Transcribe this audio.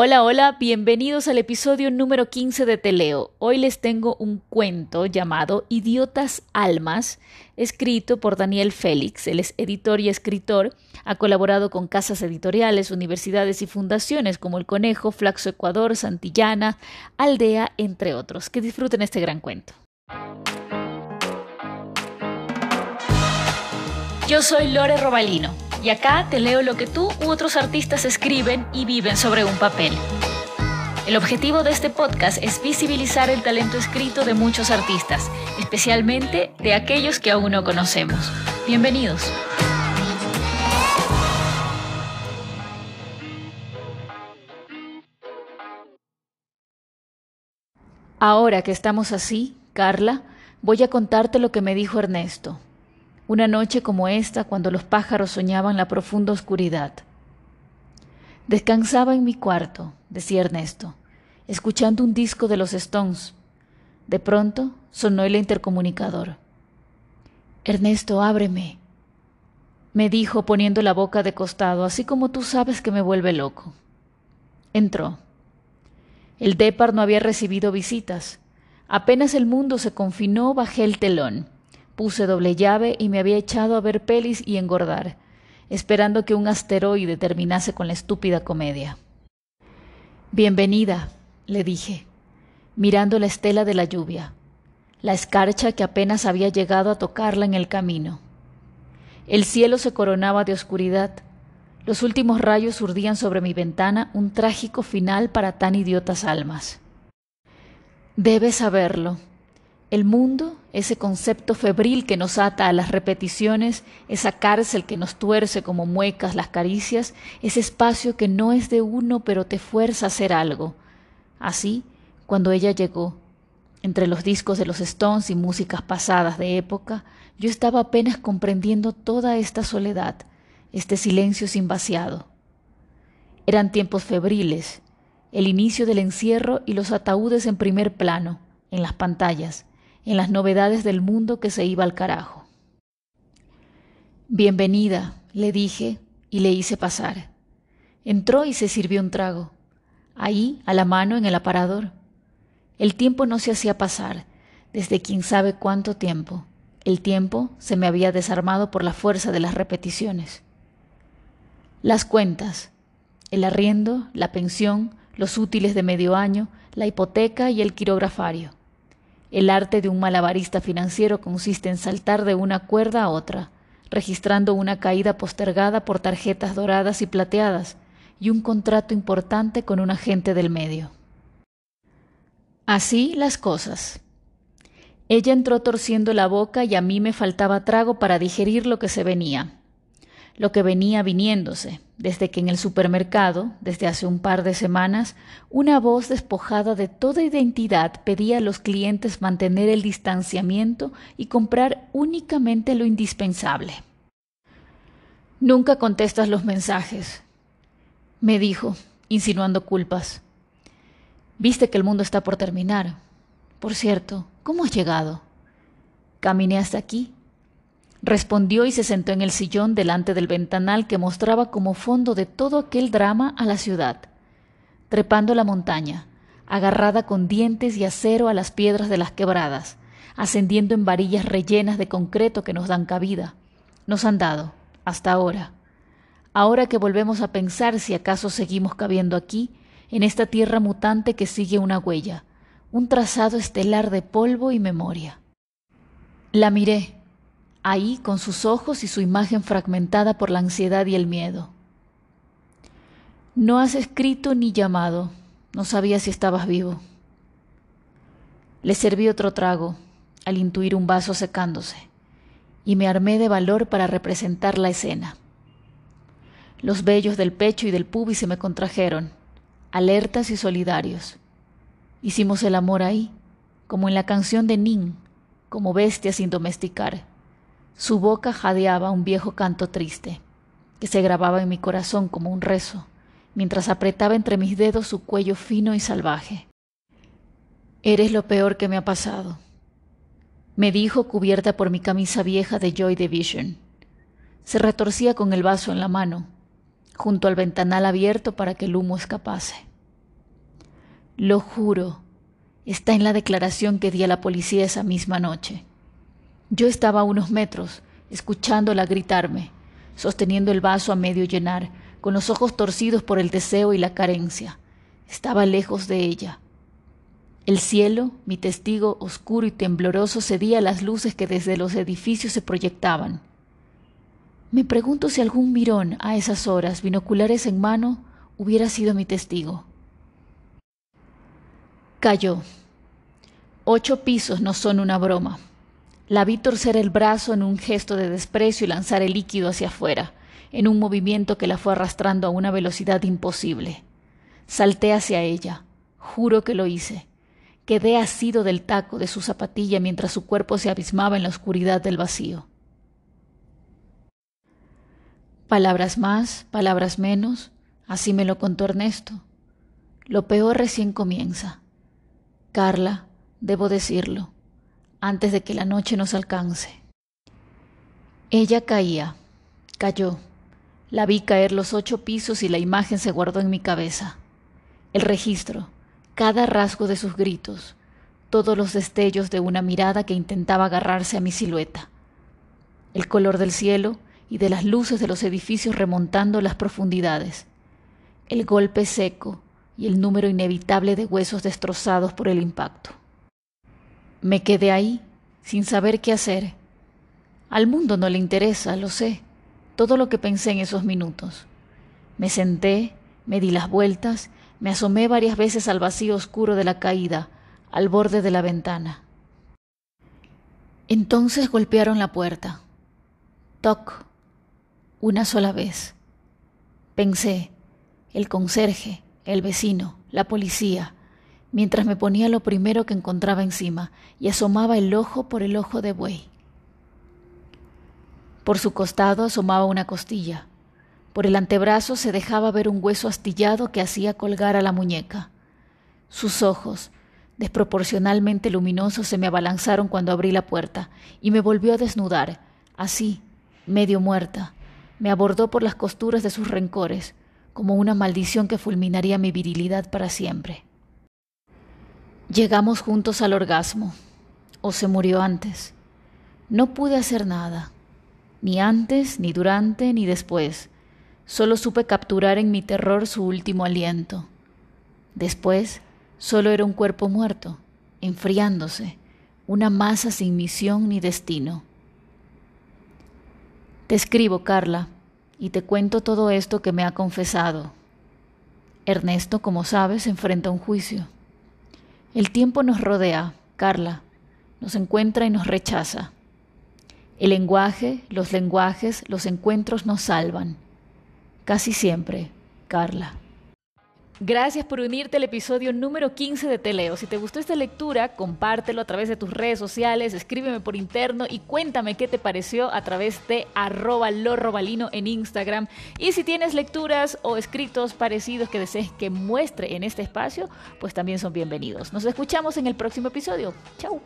Hola, hola, bienvenidos al episodio número 15 de Teleo. Hoy les tengo un cuento llamado Idiotas Almas, escrito por Daniel Félix. Él es editor y escritor, ha colaborado con casas editoriales, universidades y fundaciones como El Conejo, Flaxo Ecuador, Santillana, Aldea, entre otros. Que disfruten este gran cuento. Yo soy Lore Robalino y acá te leo lo que tú u otros artistas escriben y viven sobre un papel. El objetivo de este podcast es visibilizar el talento escrito de muchos artistas, especialmente de aquellos que aún no conocemos. Bienvenidos. Ahora que estamos así, Carla, voy a contarte lo que me dijo Ernesto. Una noche como esta, cuando los pájaros soñaban la profunda oscuridad. Descansaba en mi cuarto, decía Ernesto, escuchando un disco de los Stones. De pronto sonó el intercomunicador. Ernesto, ábreme, me dijo poniendo la boca de costado, así como tú sabes que me vuelve loco. Entró. El Depar no había recibido visitas. Apenas el mundo se confinó, bajé el telón. Puse doble llave y me había echado a ver pelis y engordar, esperando que un asteroide terminase con la estúpida comedia. Bienvenida, le dije, mirando la estela de la lluvia, la escarcha que apenas había llegado a tocarla en el camino. El cielo se coronaba de oscuridad, los últimos rayos urdían sobre mi ventana un trágico final para tan idiotas almas. Debes saberlo, el mundo, ese concepto febril que nos ata a las repeticiones, esa cárcel que nos tuerce como muecas las caricias, ese espacio que no es de uno pero te fuerza a hacer algo. Así, cuando ella llegó, entre los discos de los Stones y músicas pasadas de época, yo estaba apenas comprendiendo toda esta soledad, este silencio sin vaciado. Eran tiempos febriles, el inicio del encierro y los ataúdes en primer plano, en las pantallas, en las novedades del mundo que se iba al carajo. Bienvenida, le dije y le hice pasar. Entró y se sirvió un trago. Ahí, a la mano, en el aparador. El tiempo no se hacía pasar, desde quién sabe cuánto tiempo. El tiempo se me había desarmado por la fuerza de las repeticiones. Las cuentas, el arriendo, la pensión, los útiles de medio año, la hipoteca y el quirografario. El arte de un malabarista financiero consiste en saltar de una cuerda a otra, registrando una caída postergada por tarjetas doradas y plateadas y un contrato importante con un agente del medio. Así las cosas. Ella entró torciendo la boca y a mí me faltaba trago para digerir lo que se venía lo que venía viniéndose, desde que en el supermercado, desde hace un par de semanas, una voz despojada de toda identidad pedía a los clientes mantener el distanciamiento y comprar únicamente lo indispensable. Nunca contestas los mensajes, me dijo, insinuando culpas. Viste que el mundo está por terminar. Por cierto, ¿cómo has llegado? Caminé hasta aquí, Respondió y se sentó en el sillón delante del ventanal que mostraba como fondo de todo aquel drama a la ciudad, trepando la montaña, agarrada con dientes y acero a las piedras de las quebradas, ascendiendo en varillas rellenas de concreto que nos dan cabida. Nos han dado, hasta ahora. Ahora que volvemos a pensar si acaso seguimos cabiendo aquí, en esta tierra mutante que sigue una huella, un trazado estelar de polvo y memoria. La miré, ahí con sus ojos y su imagen fragmentada por la ansiedad y el miedo. No has escrito ni llamado, no sabía si estabas vivo. Le serví otro trago, al intuir un vaso secándose, y me armé de valor para representar la escena. Los vellos del pecho y del pubis se me contrajeron, alertas y solidarios. Hicimos el amor ahí, como en la canción de Nin, como bestias sin domesticar. Su boca jadeaba un viejo canto triste, que se grababa en mi corazón como un rezo, mientras apretaba entre mis dedos su cuello fino y salvaje. Eres lo peor que me ha pasado, me dijo cubierta por mi camisa vieja de Joy Division. Se retorcía con el vaso en la mano, junto al ventanal abierto para que el humo escapase. Lo juro. Está en la declaración que di a la policía esa misma noche. Yo estaba a unos metros, escuchándola gritarme, sosteniendo el vaso a medio llenar, con los ojos torcidos por el deseo y la carencia. Estaba lejos de ella. El cielo, mi testigo oscuro y tembloroso, cedía las luces que desde los edificios se proyectaban. Me pregunto si algún mirón a esas horas, binoculares en mano, hubiera sido mi testigo. Cayó. Ocho pisos no son una broma. La vi torcer el brazo en un gesto de desprecio y lanzar el líquido hacia afuera, en un movimiento que la fue arrastrando a una velocidad imposible. Salté hacia ella. Juro que lo hice. Quedé asido del taco de su zapatilla mientras su cuerpo se abismaba en la oscuridad del vacío. Palabras más, palabras menos, así me lo contó Ernesto. Lo peor recién comienza. Carla, debo decirlo, antes de que la noche nos alcance. Ella caía, cayó. La vi caer los ocho pisos y la imagen se guardó en mi cabeza. El registro, cada rasgo de sus gritos, todos los destellos de una mirada que intentaba agarrarse a mi silueta. El color del cielo y de las luces de los edificios remontando las profundidades. El golpe seco, y el número inevitable de huesos destrozados por el impacto. Me quedé ahí, sin saber qué hacer. Al mundo no le interesa, lo sé, todo lo que pensé en esos minutos. Me senté, me di las vueltas, me asomé varias veces al vacío oscuro de la caída, al borde de la ventana. Entonces golpearon la puerta. Toc. Una sola vez. Pensé, el conserje, el vecino, la policía, mientras me ponía lo primero que encontraba encima y asomaba el ojo por el ojo de buey. Por su costado asomaba una costilla. Por el antebrazo se dejaba ver un hueso astillado que hacía colgar a la muñeca. Sus ojos, desproporcionalmente luminosos, se me abalanzaron cuando abrí la puerta y me volvió a desnudar, así, medio muerta. Me abordó por las costuras de sus rencores, como una maldición que fulminaría mi virilidad para siempre. Llegamos juntos al orgasmo, o se murió antes. No pude hacer nada, ni antes, ni durante, ni después. Solo supe capturar en mi terror su último aliento. Después, solo era un cuerpo muerto, enfriándose, una masa sin misión ni destino. Te escribo, Carla, y te cuento todo esto que me ha confesado. Ernesto, como sabes, enfrenta un juicio. El tiempo nos rodea, Carla, nos encuentra y nos rechaza. El lenguaje, los lenguajes, los encuentros nos salvan. Casi siempre, Carla. Gracias por unirte al episodio número 15 de Teleo. Si te gustó esta lectura, compártelo a través de tus redes sociales, escríbeme por interno y cuéntame qué te pareció a través de arroba lorrobalino en Instagram. Y si tienes lecturas o escritos parecidos que desees que muestre en este espacio, pues también son bienvenidos. Nos escuchamos en el próximo episodio. Chau.